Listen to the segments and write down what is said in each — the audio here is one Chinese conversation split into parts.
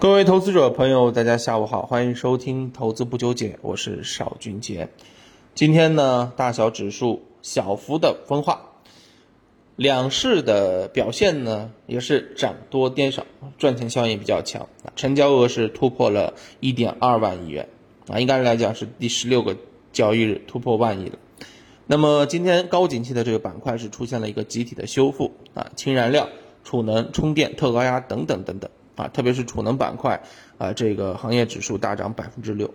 各位投资者朋友，大家下午好，欢迎收听《投资不纠结》，我是邵军杰。今天呢，大小指数小幅的分化，两市的表现呢也是涨多跌少，赚钱效应比较强。成交额是突破了一点二万亿元啊，应该来讲是第十六个交易日突破万亿了。那么今天高景气的这个板块是出现了一个集体的修复啊，氢燃料、储能、充电、特高压等等等等。啊，特别是储能板块，啊，这个行业指数大涨百分之六。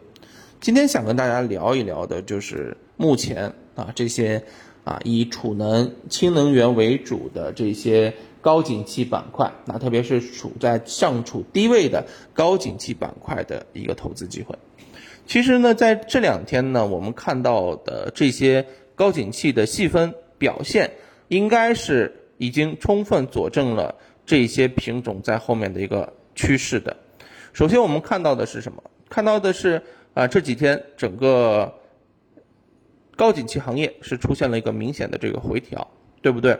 今天想跟大家聊一聊的，就是目前啊这些啊以储能、氢能源为主的这些高景气板块，那特别是处在上处低位的高景气板块的一个投资机会。其实呢，在这两天呢，我们看到的这些高景气的细分表现，应该是已经充分佐证了。这些品种在后面的一个趋势的，首先我们看到的是什么？看到的是啊这几天整个高景气行业是出现了一个明显的这个回调，对不对？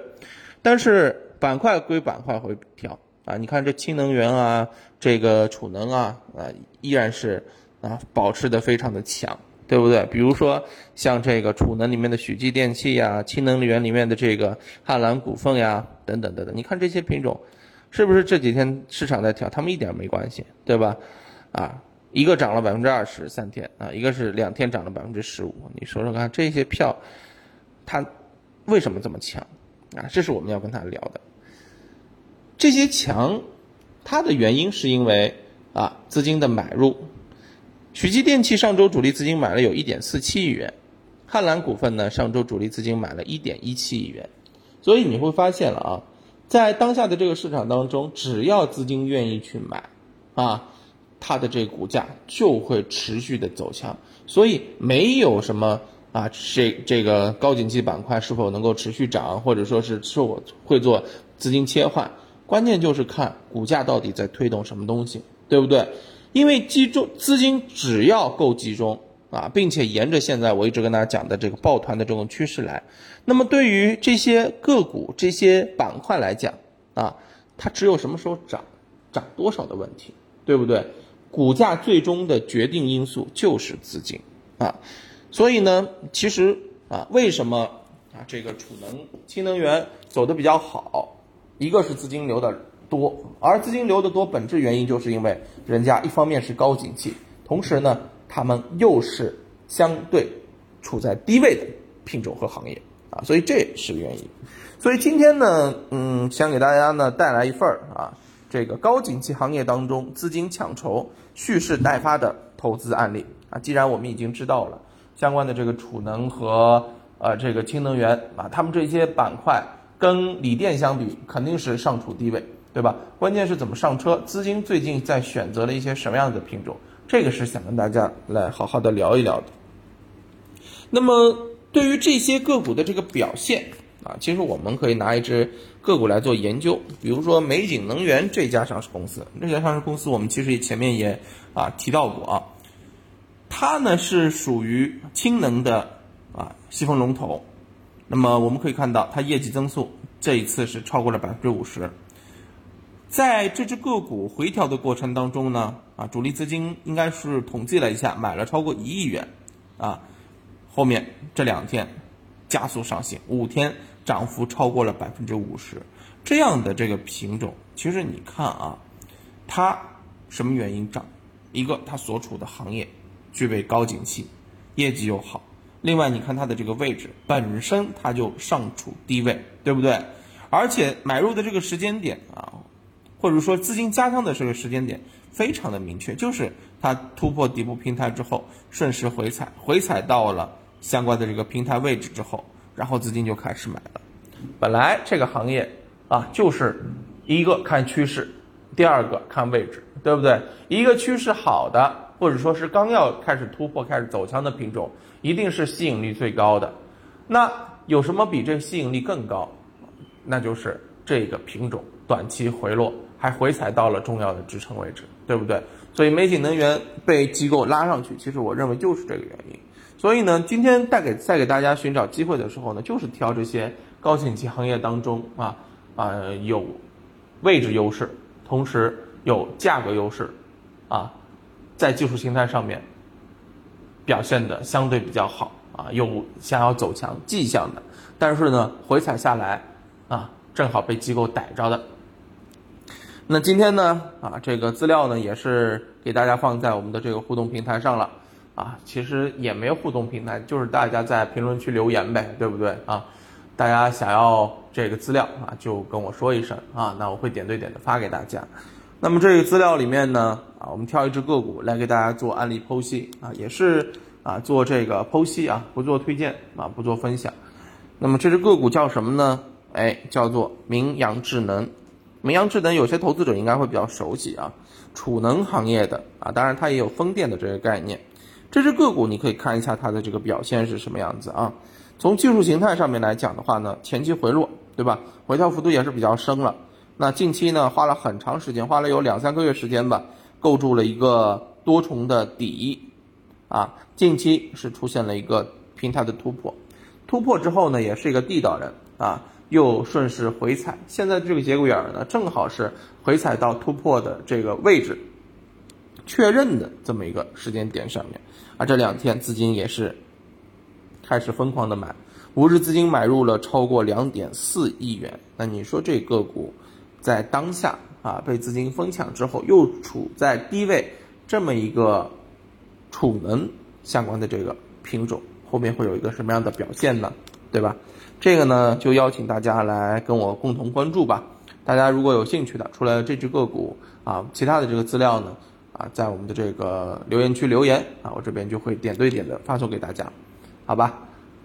但是板块归板块回调啊，你看这氢能源啊，这个储能啊啊依然是啊保持的非常的强。对不对？比如说像这个储能里面的许继电器呀，氢能源里面的这个汉兰股份呀，等等等等，你看这些品种，是不是这几天市场在调？他们一点没关系，对吧？啊，一个涨了百分之二十三天啊，一个是两天涨了百分之十五，你说说看，这些票它为什么这么强啊？这是我们要跟他聊的。这些强，它的原因是因为啊资金的买入。许继电器上周主力资金买了有一点四七亿元，汉兰股份呢上周主力资金买了一点一七亿元，所以你会发现了啊，在当下的这个市场当中，只要资金愿意去买，啊，它的这个股价就会持续的走强，所以没有什么啊，这这个高景气板块是否能够持续涨，或者说是是否会做资金切换，关键就是看股价到底在推动什么东西，对不对？因为集中资金只要够集中啊，并且沿着现在我一直跟大家讲的这个抱团的这种趋势来，那么对于这些个股、这些板块来讲啊，它只有什么时候涨，涨多少的问题，对不对？股价最终的决定因素就是资金啊，所以呢，其实啊，为什么啊这个储能、新能源走的比较好，一个是资金流的。多，而资金流的多，本质原因就是因为人家一方面是高景气，同时呢，他们又是相对处在低位的品种和行业啊，所以这是个原因。所以今天呢，嗯，想给大家呢带来一份儿啊，这个高景气行业当中资金抢筹、蓄势待发的投资案例啊。既然我们已经知道了相关的这个储能和呃这个氢能源啊，他们这些板块跟锂电相比，肯定是上处低位。对吧？关键是怎么上车？资金最近在选择了一些什么样的品种？这个是想跟大家来好好的聊一聊的。那么对于这些个股的这个表现啊，其实我们可以拿一只个股来做研究，比如说美景能源这家上市公司。这家上市公司我们其实前面也啊提到过啊，它呢是属于氢能的啊细分龙头。那么我们可以看到，它业绩增速这一次是超过了百分之五十。在这只个股回调的过程当中呢，啊，主力资金应该是统计了一下，买了超过一亿元，啊，后面这两天加速上行，五天涨幅超过了百分之五十，这样的这个品种，其实你看啊，它什么原因涨？一个它所处的行业具备高景气，业绩又好，另外你看它的这个位置本身它就上处低位，对不对？而且买入的这个时间点啊。或者说资金加仓的这个时间点非常的明确，就是它突破底部平台之后顺势回踩，回踩到了相关的这个平台位置之后，然后资金就开始买了。本来这个行业啊，就是一个看趋势，第二个看位置，对不对？一个趋势好的，或者说是刚要开始突破、开始走强的品种，一定是吸引力最高的。那有什么比这吸引力更高？那就是这个品种短期回落。还回踩到了重要的支撑位置，对不对？所以美景能源被机构拉上去，其实我认为就是这个原因。所以呢，今天带给再给大家寻找机会的时候呢，就是挑这些高景气行业当中啊啊有位置优势，同时有价格优势啊，在技术形态上面表现的相对比较好啊，有想要走强迹象的，但是呢，回踩下来啊，正好被机构逮着的。那今天呢，啊，这个资料呢也是给大家放在我们的这个互动平台上了，啊，其实也没互动平台，就是大家在评论区留言呗，对不对啊？大家想要这个资料啊，就跟我说一声啊，那我会点对点的发给大家。那么这个资料里面呢，啊，我们挑一只个股来给大家做案例剖析啊，也是啊做这个剖析啊，不做推荐啊，不做分享。那么这只个股叫什么呢？哎，叫做明阳智能。明阳智能有些投资者应该会比较熟悉啊，储能行业的啊，当然它也有风电的这个概念。这只个股你可以看一下它的这个表现是什么样子啊？从技术形态上面来讲的话呢，前期回落，对吧？回调幅度也是比较深了。那近期呢，花了很长时间，花了有两三个月时间吧，构筑了一个多重的底啊。近期是出现了一个平台的突破，突破之后呢，也是一个地道人啊。又顺势回踩，现在这个节骨眼儿呢，正好是回踩到突破的这个位置，确认的这么一个时间点上面，啊，这两天资金也是开始疯狂的买，五日资金买入了超过两点四亿元，那你说这个股在当下啊被资金疯抢之后，又处在低位这么一个储能相关的这个品种，后面会有一个什么样的表现呢？对吧？这个呢，就邀请大家来跟我共同关注吧。大家如果有兴趣的，除了这只个股啊，其他的这个资料呢，啊，在我们的这个留言区留言啊，我这边就会点对点的发送给大家，好吧？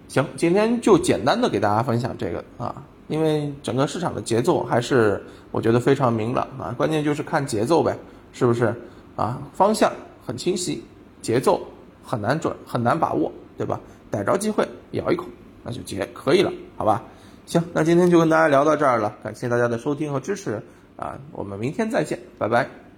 行，今天就简单的给大家分享这个啊，因为整个市场的节奏还是我觉得非常明朗啊，关键就是看节奏呗，是不是啊？方向很清晰，节奏很难准，很难把握，对吧？逮着机会咬一口。那就结可以了，好吧？行，那今天就跟大家聊到这儿了，感谢大家的收听和支持啊，我们明天再见，拜拜。